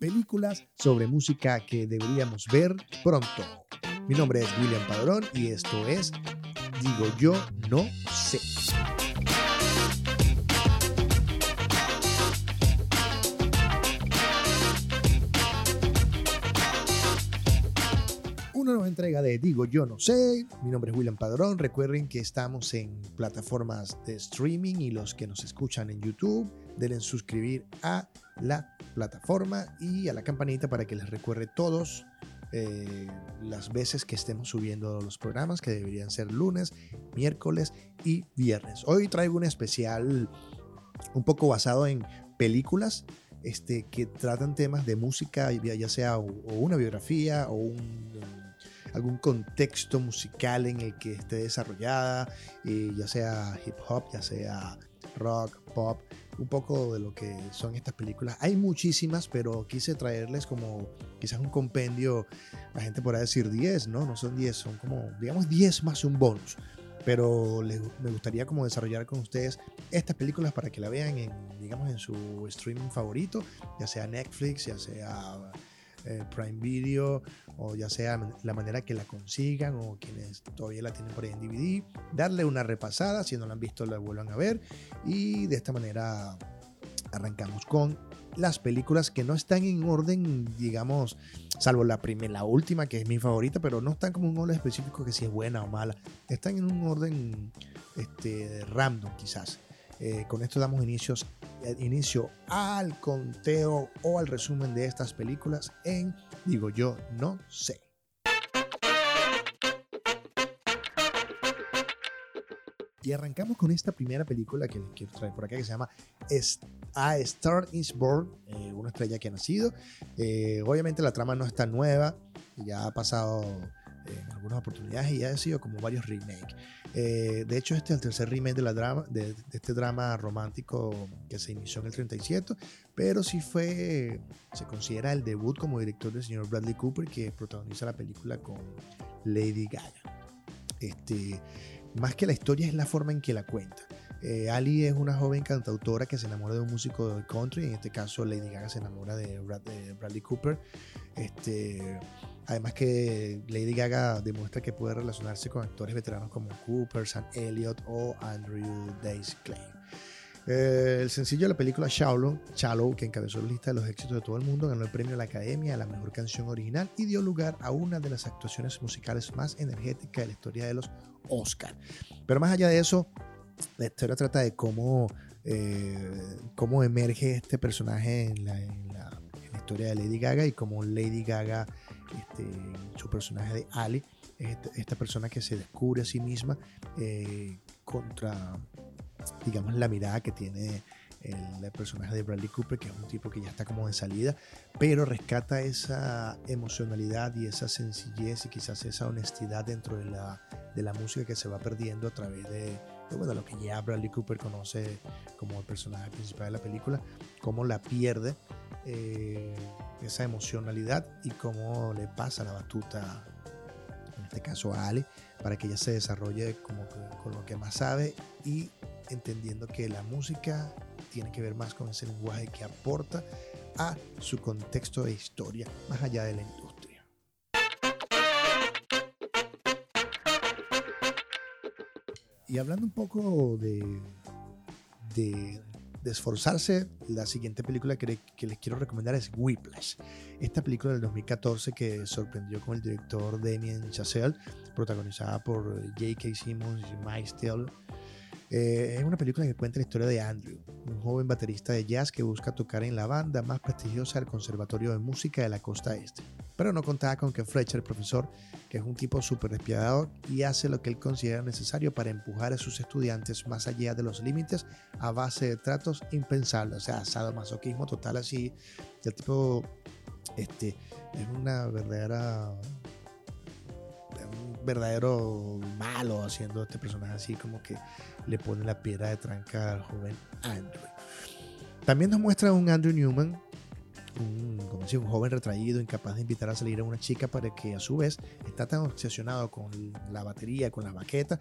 películas sobre música que deberíamos ver pronto. Mi nombre es William Padrón y esto es Digo Yo No Sé. Una nueva entrega de Digo Yo No Sé. Mi nombre es William Padrón. Recuerden que estamos en plataformas de streaming y los que nos escuchan en YouTube, denle suscribir a la plataforma y a la campanita para que les recuerde todos eh, las veces que estemos subiendo los programas, que deberían ser lunes, miércoles y viernes. Hoy traigo un especial un poco basado en películas este, que tratan temas de música, ya sea o, una biografía o algún contexto musical en el que esté desarrollada, eh, ya sea hip hop, ya sea rock, pop, un poco de lo que son estas películas. Hay muchísimas, pero quise traerles como quizás un compendio, la gente podrá decir 10, ¿no? No son 10, son como, digamos, 10 más un bonus. Pero me gustaría como desarrollar con ustedes estas películas para que la vean en, digamos, en su streaming favorito, ya sea Netflix, ya sea eh, Prime Video o ya sea la manera que la consigan o quienes todavía la tienen por ahí en DVD, darle una repasada, si no la han visto la vuelvan a ver y de esta manera arrancamos con las películas que no están en orden, digamos, salvo la primera, la última que es mi favorita, pero no están como un orden específico que si es buena o mala, están en un orden este, random quizás. Eh, con esto damos eh, inicio al conteo o al resumen de estas películas en Digo yo no sé. Y arrancamos con esta primera película que les quiero traer por acá que se llama A Star is Born, eh, una estrella que ha nacido. obviamente la trama no está nueva, ya ha pasado en algunas oportunidades y ha sido como varios remakes. Eh, de hecho, este es el tercer remake de, la drama, de, este drama romántico que se inició en el 37, pero sí fue, se considera el debut como director del señor Bradley Cooper que protagoniza la película con Lady Gaga. Este, más que la historia es la forma en que la cuenta. Eh, Ali es una joven cantautora que se enamora de un músico de country, en este caso Lady Gaga se enamora de, de Bradley Cooper. Este, Además que Lady Gaga demuestra que puede relacionarse con actores veteranos como Cooper, Sam Elliott o Andrew Dice Clay. Eh, el sencillo de la película Shallow, Shallow, que encabezó la lista de los éxitos de todo el mundo, ganó el premio a la Academia a la mejor canción original y dio lugar a una de las actuaciones musicales más energéticas de la historia de los Oscars. Pero más allá de eso, la historia trata de cómo, eh, cómo emerge este personaje en la historia de Lady Gaga y cómo Lady Gaga este, su personaje de Ali, esta, persona que se descubre a sí misma eh, contra, digamos, la mirada que tiene el, personaje de Bradley Cooper, que es un tipo que ya está como de salida, pero rescata esa emocionalidad y esa sencillez y quizás esa honestidad dentro de la, de la música que se va perdiendo a través de, bueno, lo que ya Bradley Cooper conoce como el personaje principal de la película, cómo la pierde eh, esa emocionalidad y cómo le pasa la batuta, en este caso a Ale, para que ella se desarrolle con lo que más sabe y entendiendo que la música tiene que ver más con ese lenguaje que aporta a su contexto de historia, más allá de la industria. Y hablando un poco de de esforzarse, la siguiente película que, les quiero recomendar es Whiplash. Esta película del 2014 que sorprendió con el director Damien Chazelle, protagonizada por J.K. Simmons y Mike Steele. Eh, es una película que cuenta la historia de Andrew, un joven baterista de jazz que busca tocar en la banda más prestigiosa del Conservatorio de Música de la Costa Este. Pero no contaba con que Fletcher, el profesor, que es un tipo súper despiadado y hace lo que él considera necesario para empujar a sus estudiantes más allá de los límites a base de tratos impensables, o sea, sadomasoquismo total así. El tipo este, es una verdadera un verdadero malo haciendo este personaje así como que le pone la piedra de tranca al joven Andrew. También nos muestra un Andrew Newman un, joven retraído, incapaz de invitar a salir a una chica para que a su vez está tan obsesionado con la batería, con la baqueta,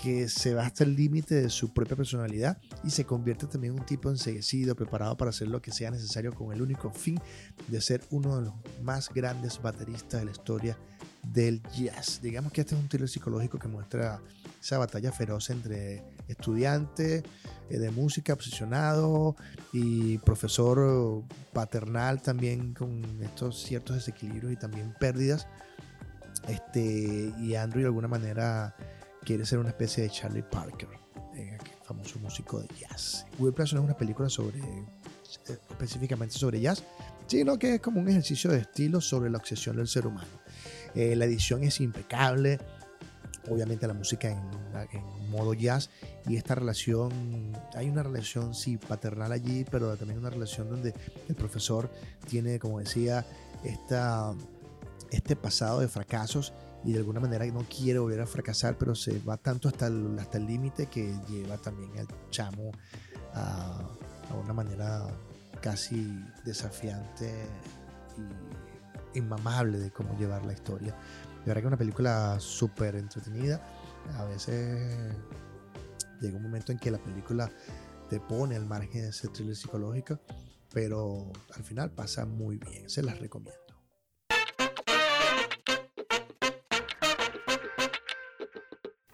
que se va hasta el límite de su propia personalidad y se convierte también en un tipo enseguecido, preparado para hacer lo que sea necesario con el único fin de ser uno de los más grandes bateristas de la historia del jazz. Digamos que este es un thriller psicológico que muestra esa batalla feroz entre estudiante eh, de música obsesionado y profesor paternal también con estos ciertos desequilibrios y también pérdidas. Este, y Andrew de alguna manera quiere ser una especie de Charlie Parker, eh, famoso músico de jazz. Whiplash no es una película sobre eh, específicamente sobre jazz, sino que es como un ejercicio de estilo sobre la obsesión del ser humano. la edición es impecable, obviamente la música en, modo jazz y esta relación, hay una relación sí paternal allí, pero también una relación donde el profesor tiene, como decía, esta, este pasado de fracasos y de alguna manera no quiere volver a fracasar, pero se va tanto hasta el hasta límite que lleva también al chamo a, a una manera casi desafiante y inmamable de cómo llevar la historia. De verdad que es una película súper entretenida. A veces llega un momento en que la película te pone al margen de ese thriller psicológico, pero al final pasa muy bien. Se las recomiendo.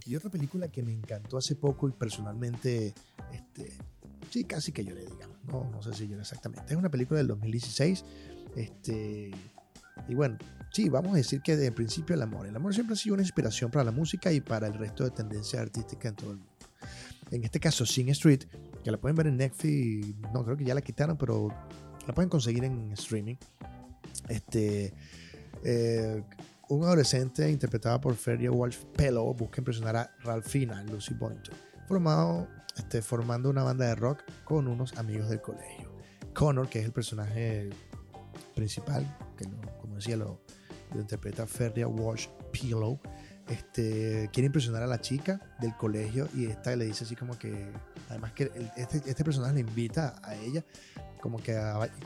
Y otra película que me encantó hace poco y personalmente, este, sí, casi que lloré, digamos. No, no sé si lloré exactamente. Es una película del 2016. Este, y bueno, sí, vamos a decir que de principio el amor. El amor siempre ha sido una inspiración para la música y para el resto de tendencias artísticas en todo el mundo. En este caso, Sing Street, que la pueden ver en Netflix, no creo que ya la quitaron, pero la pueden conseguir en streaming. Este, eh, un adolescente interpretado por Ferry Wolf Pello busca impresionar a Ralphina, Lucy Boynton, formado, este, formando una banda de rock con unos amigos del colegio. Connor, que es el personaje principal, que como decía lo, lo interpreta Ferria Walsh Pillow, este, quiere impresionar a la chica del colegio y esta le dice así como que, además que este, este, personaje le invita a ella como que,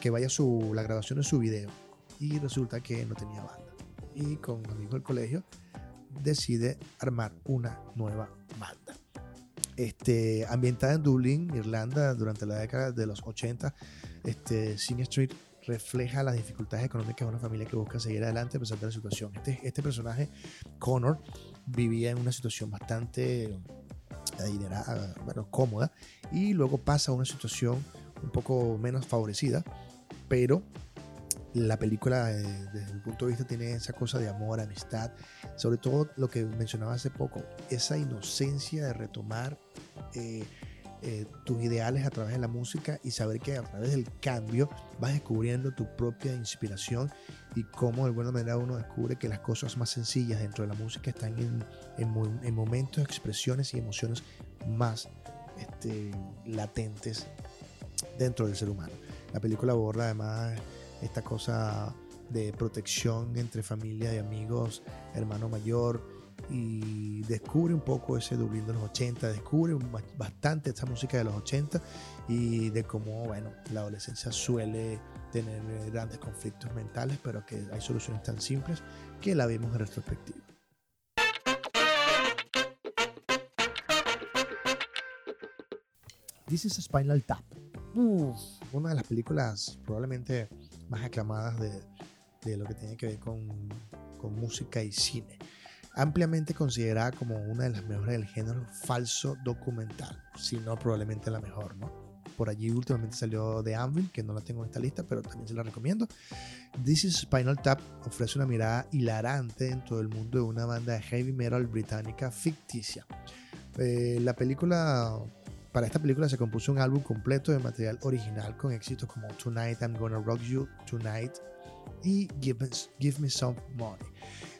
que vaya a su, la grabación de su video y resulta que no tenía banda. Y con amigos del colegio decide armar una nueva banda. Este, ambientada en Dublín, Irlanda, durante la década de los 80, este, Sing Street refleja las dificultades económicas de una familia que busca seguir adelante a pesar de la situación. Este, este personaje, Connor, vivía en una situación bastante adinerada, bueno, cómoda, y luego pasa a una situación un poco menos favorecida, pero la película eh, desde mi punto de vista tiene esa cosa de amor, amistad, sobre todo lo que mencionaba hace poco, esa inocencia de retomar eh, eh, tus ideales a través de la música y saber que a través del cambio vas descubriendo tu propia inspiración y cómo de alguna manera uno descubre que las cosas más sencillas dentro de la música están en, en, momentos, expresiones y emociones más este, latentes dentro del ser humano. La película aborda además esta cosa de protección entre familia y amigos, hermano mayor, y descubre un poco ese Dublín de los 80, descubre bastante esta música de los 80 y de cómo, bueno, la adolescencia suele tener grandes conflictos mentales, pero que hay soluciones tan simples que la vemos en retrospectiva. This is Spinal Tap. una de las películas probablemente más aclamadas de, de lo que tiene que ver con, con música y cine ampliamente considerada como una de las mejores del género falso documental, si no probablemente la mejor, ¿no? Por allí últimamente salió The Anvil, que no la tengo en esta lista, pero también se la recomiendo. This is Spinal Tap ofrece una mirada hilarante dentro del mundo de una banda de heavy metal británica ficticia. Eh, la película, para esta película se compuso un álbum completo de material original con éxitos como Tonight I'm Gonna Rock You, Tonight y Give Give Me Some Money.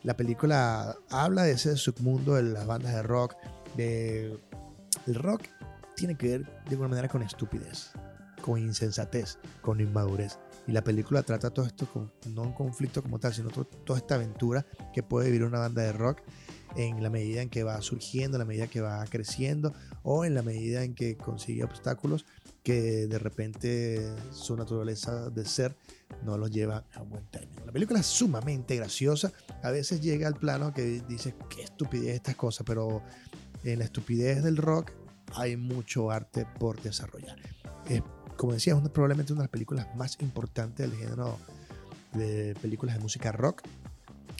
La película habla de ese submundo de las bandas de rock. De, el rock tiene que ver de alguna manera con estupidez, con insensatez, con inmadurez. Y la película trata todo esto con, no un conflicto como tal, sino toda esta aventura que puede vivir una banda de rock en la medida en que va surgiendo, en la medida que va creciendo o en la medida en que consigue obstáculos que de repente su naturaleza de ser no los lleva a buen término. La película es sumamente graciosa, a veces llega al plano que dice qué estupidez estas cosas, pero en la estupidez del rock hay mucho arte por desarrollar. Es, como decía, es probablemente una de las películas más importantes del género de películas de música rock.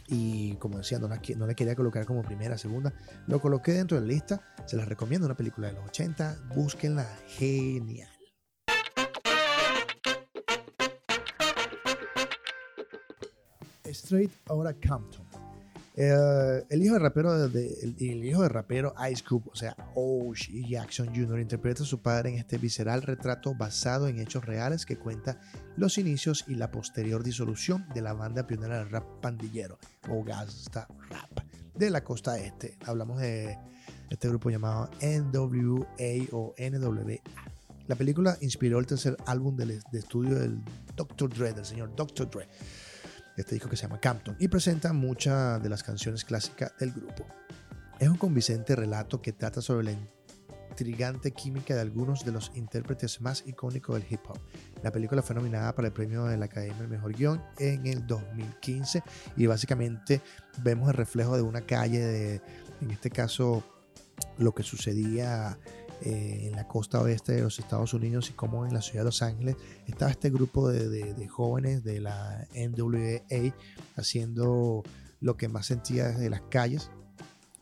Y como decía, no la, no la quería colocar como primera, segunda. Lo coloqué dentro de la lista. Se las recomiendo, una película de los 80. Búsquenla, genial. Straight Compton. Eh, el, hijo de rapero de, el, hijo de rapero Ice Cube, o sea, O.G. Jackson Jr., interpreta a su padre en este visceral retrato basado en hechos reales que cuenta los inicios y la posterior disolución de la banda pionera del rap pandillero o Gasta Rap de la costa este. Hablamos de este grupo llamado NWA o NWA. La película inspiró el tercer álbum de, de estudio del Dr. Dre, del señor Dr. Dre este disco que se llama Campton, y presenta muchas de las canciones clásicas del grupo. Es un convincente relato que trata sobre la intrigante química de algunos de los intérpretes más icónicos del hip hop. La película fue nominada para el premio de la Academia del Mejor Guión en el 2015 y básicamente vemos el reflejo de una calle de, en este caso, lo que sucedía eh, en la costa oeste de los Estados Unidos y como en la ciudad de Los Ángeles estaba este grupo de, jóvenes de la NWA haciendo lo que más sentía desde las calles,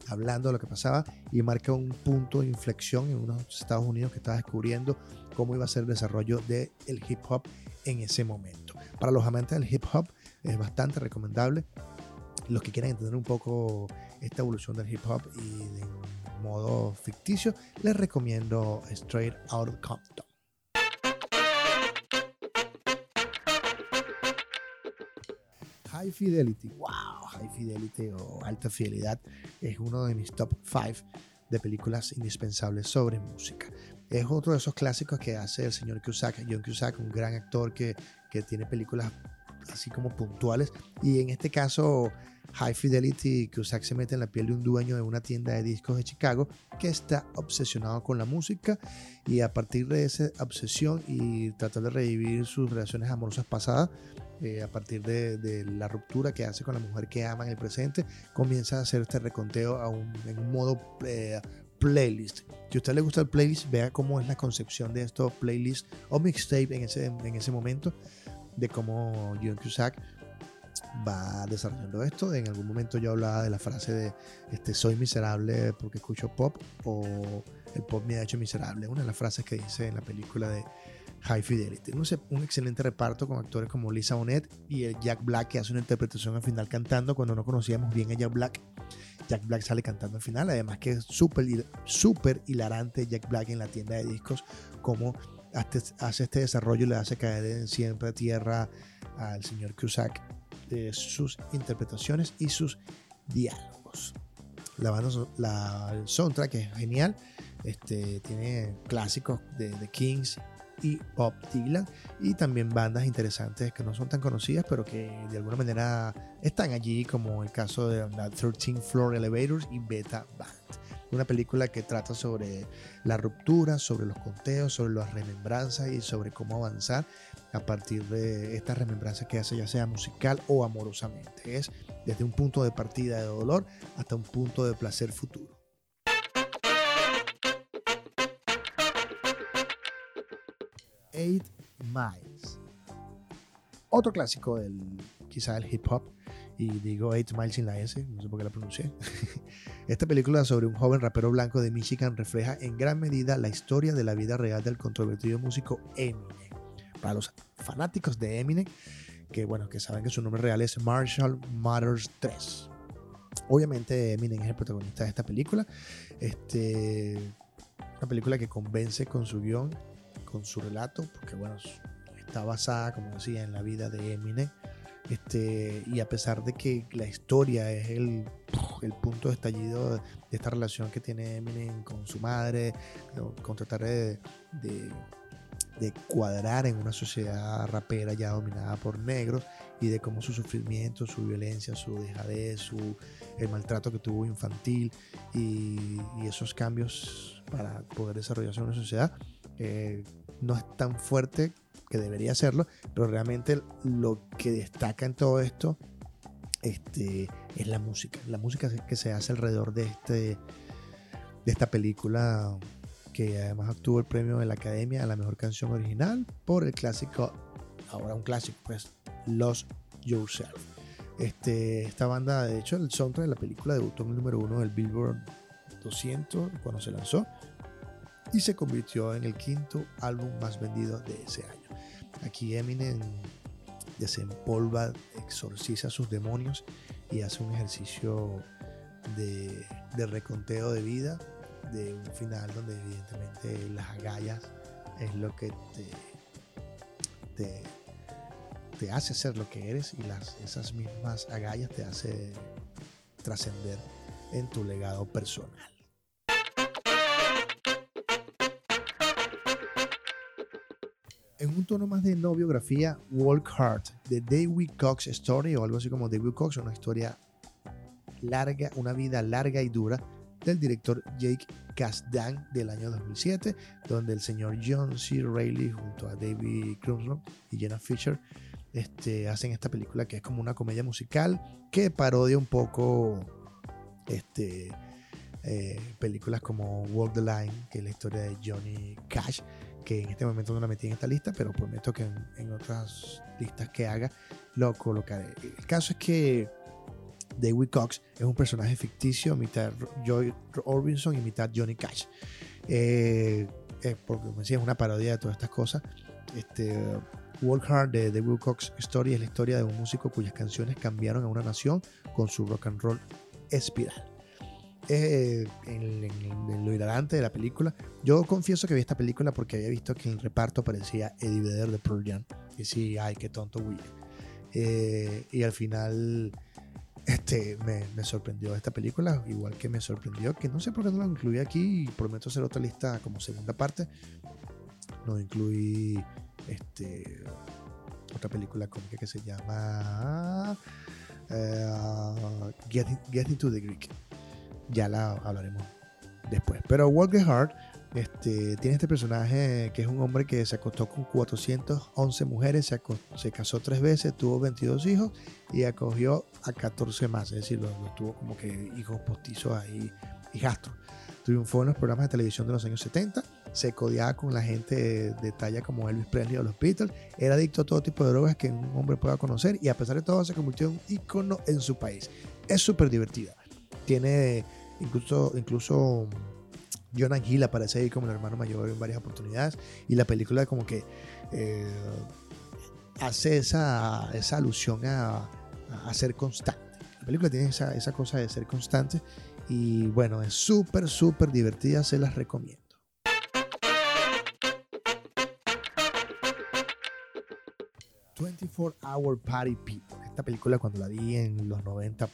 hablando de lo que pasaba y marca un punto de inflexión en unos Estados Unidos que estaba descubriendo cómo iba a ser el desarrollo del hip hop en ese momento. Para los amantes del hip hop es bastante recomendable. Los que quieran entender un poco esta evolución del hip hop y de modo ficticio, les recomiendo Straight Out of Compton. High Fidelity, wow, High Fidelity o Alta Fidelidad es uno de mis top 5 de películas indispensables sobre música. Es otro de esos clásicos que hace el señor Cusack, John Cusack, un gran actor que, que tiene películas así como puntuales. Y en este caso High Fidelity, que se mete en la piel de un dueño de una tienda de discos de Chicago que está obsesionado con la música. Y a partir de esa obsesión y tratar de revivir sus relaciones amorosas pasadas, eh, a partir de, la ruptura que hace con la mujer que ama en el presente, comienza a hacer este reconteo a un, en un modo eh, playlist. Si a usted le gusta el playlist, vea cómo es la concepción de estos playlists o mixtape en ese, en ese momento, de cómo John Cusack va desarrollando esto. En algún momento yo hablaba de la frase de este, soy miserable porque escucho pop o el pop me ha hecho miserable. Una de las frases que dice en la película de High Fidelity. Un, excelente reparto con actores como Lisa Bonet y el Jack Black que hace una interpretación al final cantando cuando no conocíamos bien a Jack Black. Jack Black sale cantando al final, además que es súper super hilarante Jack Black en la tienda de discos, como hace este desarrollo y le hace caer siempre a tierra al señor Cusack sus interpretaciones y sus diálogos. La banda, la, el soundtrack es genial, este, tiene clásicos de The Kings y Bob Dylan y también bandas interesantes que no son tan conocidas pero que de alguna manera están allí como el caso de la 13 Floor Elevators y Beta Band una película que trata sobre la ruptura, sobre los conteos, sobre las remembranzas y sobre cómo avanzar a partir de esta remembranza que hace ya sea musical o amorosamente. Es desde un punto de partida de dolor hasta un punto de placer futuro. Eight Miles. Otro clásico del quizá del hip hop y digo Eight Miles sin la S, no sé por qué la pronuncié. Esta película sobre un joven rapero blanco de Michigan refleja en gran medida la historia de la vida real del controvertido músico Eminem para los fanáticos de Eminem, que bueno, que saben que su nombre real es Marshall Matters 3. Obviamente Eminem es el protagonista de esta película. Este, una película que convence con su guion, con su relato, porque bueno, está basada, como decía, en la vida de Eminem. Este, y a pesar de que la historia es el, el punto de estallido de esta relación que tiene Eminem con su madre, con tratar de de cuadrar en una sociedad rapera ya dominada por negros y de cómo su sufrimiento, su violencia, su dejadez, su, el maltrato que tuvo infantil y, esos cambios para poder desarrollarse en una sociedad eh, no es tan fuerte que debería serlo, pero realmente lo que destaca en todo esto este, es la música. La música que se hace alrededor de, este, de esta película que además obtuvo el premio de la Academia a la mejor canción original por el clásico, ahora un clásico, pues, Lost Yourself. Este, esta banda, de hecho, el soundtrack de la película debutó en el número uno del Billboard 200 cuando se lanzó y se convirtió en el quinto álbum más vendido de ese año. Aquí Eminem desempolva, exorciza sus demonios y hace un ejercicio de, reconteo de vida, de un final donde evidentemente las agallas es lo que te, te, hace ser lo que eres y las, esas mismas agallas te hace trascender en tu legado personal. En un tono más de no biografía, Walk Hard, de David Cox Story, o algo así como David Cox, una historia larga, una vida larga y dura del director Jake Kasdan del año 2007, donde el señor John C. Reilly junto a David Crumson y Jenna Fisher este, hacen esta película que es como una comedia musical que parodia un poco este, eh, películas como Walk the Line, que es la historia de Johnny Cash, que en este momento no la metí en esta lista, pero prometo que en, otras listas que haga lo colocaré. El caso es que David Cox es un personaje ficticio, mitad Joy Orbison y mitad Johnny Cash. Eh, eh, porque como decía, es una parodia de todas estas cosas. Este, Walk Hard de David Cox Story es la historia de un músico cuyas canciones cambiaron a una nación con su rock and roll espiral eh, en, lo hilarante de la película. Yo confieso que vi esta película porque había visto que en el reparto aparecía Eddie Vedder de Pearl Jam. Y sí, ay, qué tonto William. Eh, y al final este, me, me, sorprendió esta película, igual que me sorprendió que no sé por qué no la incluí aquí y prometo hacer otra lista como segunda parte. No incluí este, otra película cómica que se llama uh, Get, Get Into the Greek ya la hablaremos después. Pero Walker Hart este, tiene este personaje que es un hombre que se acostó con 411 mujeres, se, casó tres veces, tuvo 22 hijos y acogió a 14 más, es decir, tuvo como que hijos postizos ahí, hijastros. Triunfó en los programas de televisión de los años 70, se codiaba con la gente de, talla como Elvis Presley o los Beatles, era adicto a todo tipo de drogas que un hombre pueda conocer y a pesar de todo se convirtió en un ícono en su país. Es súper divertida. Tiene Incluso, incluso Jonah Hill aparece ahí como el hermano mayor en varias oportunidades. Y la película como que eh, hace esa, esa alusión a, a, ser constante. La película tiene esa, esa cosa de ser constante. Y bueno, es súper, súper divertida. Se las recomiendo. ...24 Hour Party People... Esta película cuando la vi en los 90...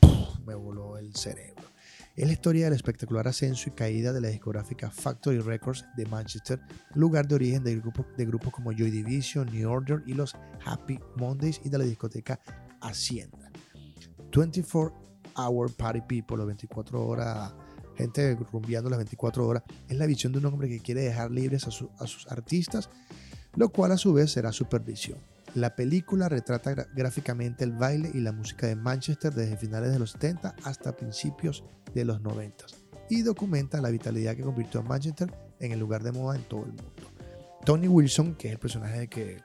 ...me voló el cerebro es la historia del espectacular ascenso y caída de la discográfica Factory Records de Manchester, lugar de origen de grupos, de grupos como Joy Division, New Order y los Happy Mondays y de la discoteca Hacienda. 24 Hour Party People, los 24 horas, gente rumbeando las 24 horas, es la visión de un hombre que quiere dejar libres a, a sus artistas, lo cual a su vez será supervisión. La película retrata gráficamente el baile y la música de Manchester desde finales de los 70 hasta principios de los 90 y documenta la vitalidad que convirtió a Manchester en el lugar de moda en todo el mundo. Tony Wilson, que es el personaje que,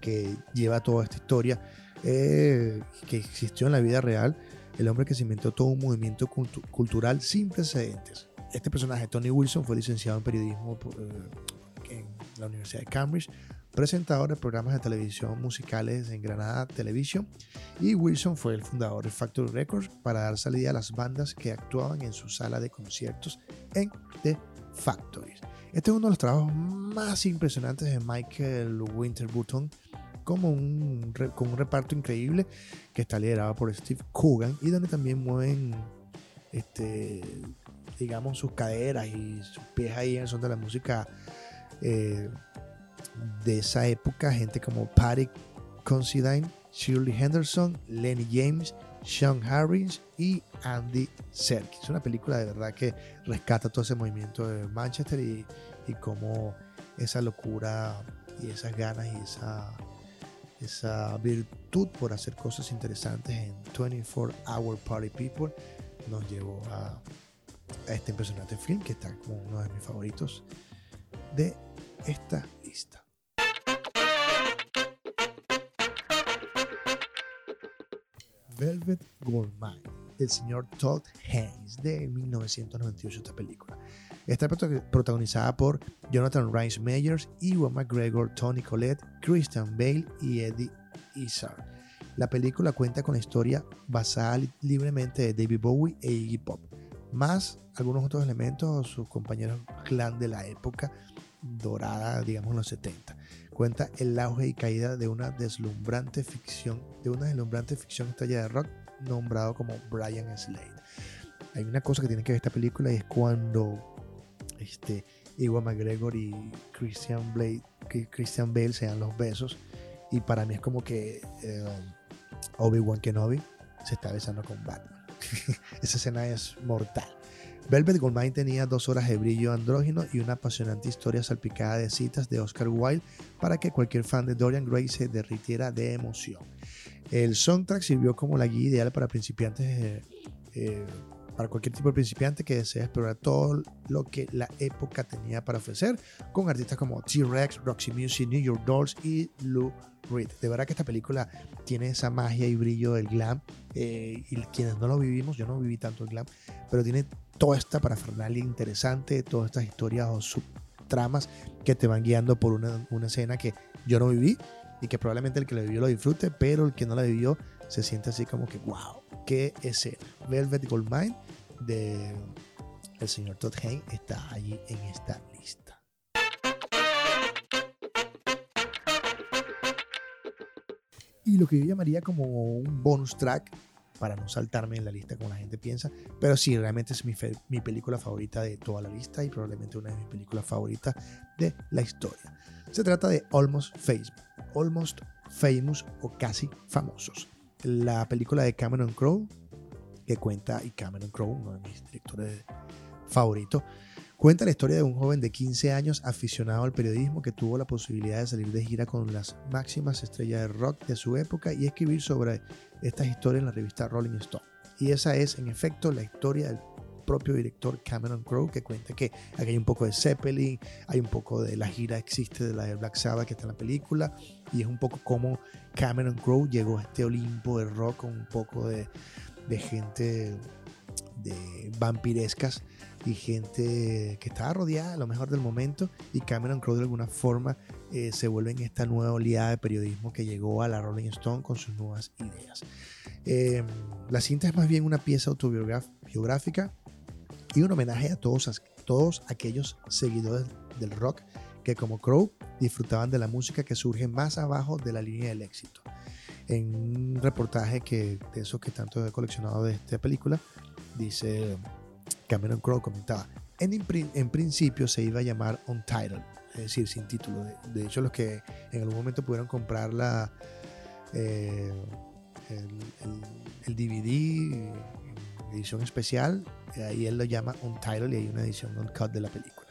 que lleva toda esta historia, eh, que existió en la vida real, el hombre que se todo un movimiento cultural sin precedentes. Este personaje, Tony Wilson, fue licenciado en periodismo eh, en la Universidad de Cambridge, presentador de programas de televisión musicales en Granada Television, y Wilson fue el fundador de Factory Records para dar salida a las bandas que actuaban en su sala de conciertos en The Factories. Este es uno de los trabajos más impresionantes de Michael Winterbottom, como un, con un reparto increíble que está liderado por Steve Coogan y donde también mueven este, digamos sus caderas y sus pies ahí en el son de la música eh, de esa época, gente como Patty Considine, Shirley Henderson, Lenny James, Sean Harris y Andy Serkis. Es una película de verdad que rescata todo ese movimiento de Manchester y, y cómo esa locura y esas ganas y esa, esa virtud por hacer cosas interesantes en 24 Hour Party People nos llevó a, a este impresionante film que está como uno de mis favoritos de esta Velvet Gourmand del señor Todd Haynes de 1998 esta película. Está protagonizada por Jonathan Rice Meyers, Ewan McGregor, Tony Collette, Christian Bale y Eddie Izzard. La película cuenta con la historia basada libremente de David Bowie e Iggy Pop, más algunos otros elementos sus compañeros clan de la época dorada, digamos en los 70. Cuenta el auge y caída de una deslumbrante ficción, de una deslumbrante ficción estrella de rock nombrado como Brian Slade. Hay una cosa que tiene que ver esta película y es cuando este, Iwan McGregor y Christian, Blade, Christian Bale se dan los besos. Y para mí es como que eh, Obi-Wan Kenobi se está besando con Batman. Esa escena es mortal. Velvet Goldmine tenía dos horas de brillo andrógino y una apasionante historia salpicada de citas de Oscar Wilde para que cualquier fan de Dorian Gray se derritiera de emoción. El soundtrack sirvió como la guía ideal para principiantes, eh, eh, para cualquier tipo de principiante que desee explorar todo lo que la época tenía para ofrecer, con artistas como T-Rex, Roxy Music, New York Dolls y Lou Reed. De verdad que esta película tiene esa magia y brillo del glam. Eh, y quienes no lo vivimos, yo no viví tanto el glam, pero tiene toda esta parafernalia interesante, todas estas historias o subtramas que te van guiando por una, una, escena que yo no viví y que probablemente el que la vivió lo disfrute, pero el que no la vivió se siente así como que, wow, qué escena. Velvet Goldmine de el señor Todd Haynes está allí en esta lista. Y lo que yo llamaría como un bonus track para no saltarme en la lista como la gente piensa. Pero sí, realmente es mi, mi película favorita de toda la lista y probablemente una de mis películas favoritas de la historia. Se trata de Almost Famous, Almost Famous o Casi Famosos. La película de Cameron Crowe, que cuenta, y Cameron Crowe, uno de mis directores favoritos, Cuenta la historia de un joven de 15 años aficionado al periodismo que tuvo la posibilidad de salir de gira con las máximas estrellas de rock de su época y escribir sobre estas historias en la revista Rolling Stone. Y esa es, en efecto, la historia del propio director Cameron Crowe, que cuenta que aquí hay un poco de Zeppelin, hay un poco de la gira existe de la de Black Sabbath que está en la película, y es un poco como Cameron Crowe llegó a este Olimpo de rock con un poco de, de gente de vampirescas y gente que estaba rodeada a lo mejor del momento y Cameron Crowe de alguna forma eh, se vuelve en esta nueva oleada de periodismo que llegó a la Rolling Stone con sus nuevas ideas. Em, la cinta es más bien una pieza autobiográfica y un homenaje a todos, aquellos seguidores del rock que como Crowe disfrutaban de la música que surge más abajo de la línea del éxito. En un reportaje que de esos que tanto he coleccionado de esta película, dice Cameron Crowe comentaba, en, en principio se iba a llamar Untitled, es decir, sin título. De, hecho, los que en algún momento pudieron comprar la, eh, el, DVD edición especial, ahí él lo llama Untitled y hay una edición uncut de la película.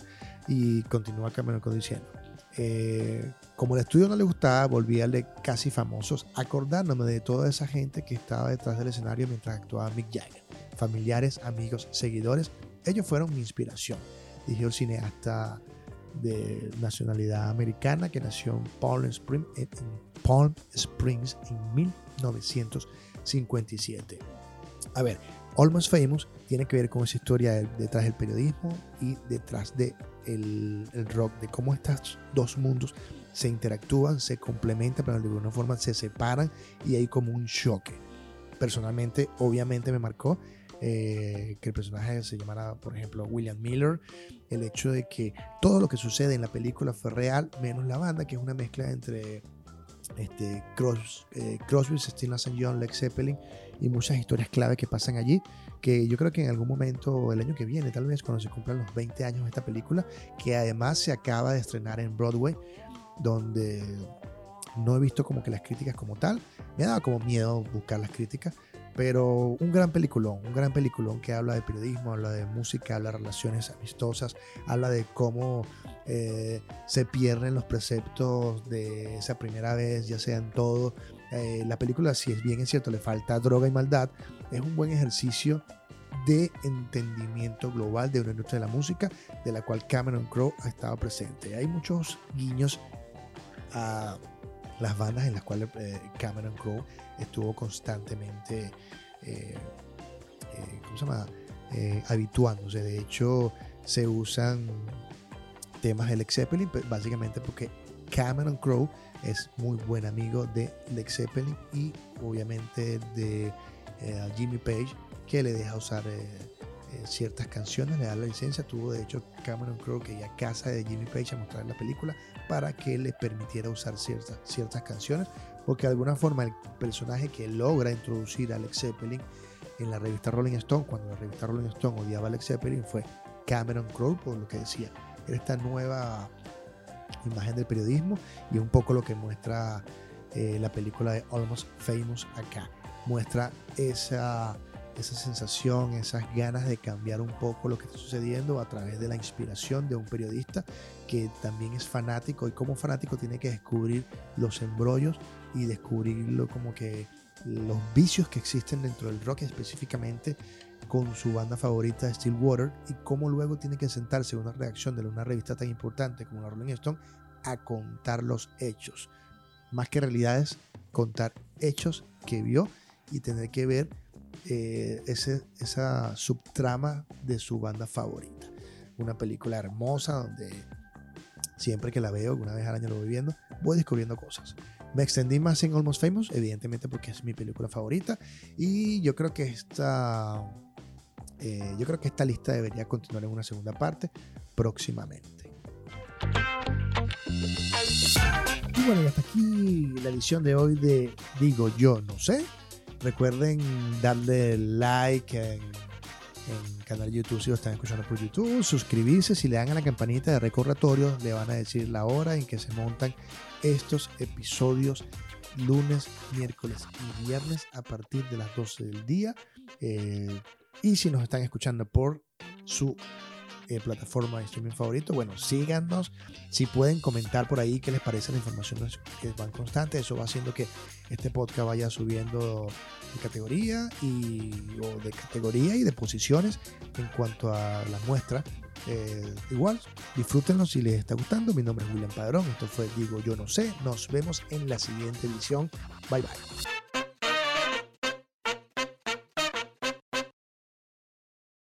Y continúa Cameron diciendo, eh, como el estudio no le gustaba, volví a leer casi famosos, acordándome de toda esa gente que estaba detrás del escenario mientras actuaba Mick Jagger familiares, amigos, seguidores. Ellos fueron mi inspiración. Dijo el cineasta de nacionalidad americana que nació en Palm, Springs en 1957. A ver, Almost Famous tiene que ver con esa historia detrás del periodismo y detrás del de el rock, de cómo estos dos mundos se interactúan, se complementan, pero de alguna forma se separan y hay como un choque. Personalmente, obviamente me marcó eh, que el personaje se llamara, por ejemplo, William Miller, el hecho de que todo lo que sucede en la película fue real, menos la banda, que es una mezcla entre este, Crosby, Stills St. John, Led Zeppelin y muchas historias clave que pasan allí, que yo creo que en algún momento, el año que viene, tal vez cuando se cumplan los 20 años de esta película, que además se acaba de estrenar en Broadway, donde no he visto como que las críticas como tal, me ha dado como miedo buscar las críticas, Pero un gran peliculón, un gran peliculón que habla de periodismo, habla de música, habla de relaciones amistosas, habla de cómo eh, se pierden los preceptos de esa primera vez, ya sea en todo. Eh, la película, si es bien es cierto, le falta droga y maldad, es un buen ejercicio de entendimiento global de una industria de la música de la cual Cameron Crowe ha estado presente. Hay muchos guiños a las bandas en las cuales eh, Cameron Crowe estuvo constantemente, eh, eh, ¿cómo se llama? habituándose. De hecho, se usan temas de Lex Zeppelin, pues, básicamente porque Cameron Crowe es muy buen amigo de Lex Zeppelin y obviamente de Jimmy Page, que le deja usar ciertas canciones, le da la licencia. Tuvo de hecho Cameron Crowe que ya casa de Jimmy Page a mostrar la película para que le permitiera usar ciertas, ciertas canciones, porque de alguna forma el personaje que logra introducir a Alex Zeppelin en la revista Rolling Stone, cuando la revista Rolling Stone odiaba a Alex Zeppelin, fue Cameron Crowe, por lo que decía, era esta nueva imagen del periodismo y un poco lo que muestra eh, la película de Almost Famous acá. Muestra esa esa sensación, esas ganas de cambiar un poco lo que está sucediendo a través de la inspiración de un periodista que también es fanático y como fanático tiene que descubrir los embrollos y descubrirlo como que los vicios que existen dentro del rock específicamente con su banda favorita Stillwater y cómo luego tiene que sentarse en una reacción de una revista tan importante como la Rolling Stone a contar los hechos. Más que realidades, contar hechos que vio y tener que ver eh, ese, esa subtrama de su banda favorita. Una película hermosa donde siempre que la veo, una vez al año lo voy viendo, voy descubriendo cosas. Me extendí más en Almost Famous, evidentemente porque es mi película favorita. Y yo creo que esta, eh, yo creo que esta lista debería continuar en una segunda parte próximamente. Y bueno, hasta aquí la edición de hoy de Digo Yo No Sé. Recuerden darle like en, el canal YouTube si lo están escuchando por YouTube, suscribirse, si le dan a la campanita de recordatorio le van a decir la hora en que se montan estos episodios lunes, miércoles y viernes a partir de las 12 del día. Eh, y si nos están escuchando por su eh, plataforma de streaming favorito. Bueno, síganos. Si pueden comentar por ahí qué les parece la información que van constante. Eso va haciendo que este podcast vaya subiendo de categoría y de categoría y de posiciones en cuanto a la muestra. Eh, igual, disfrútenlo si les está gustando. Mi nombre es William Padrón. Esto fue Digo Yo No Sé. Nos vemos en la siguiente edición. Bye bye.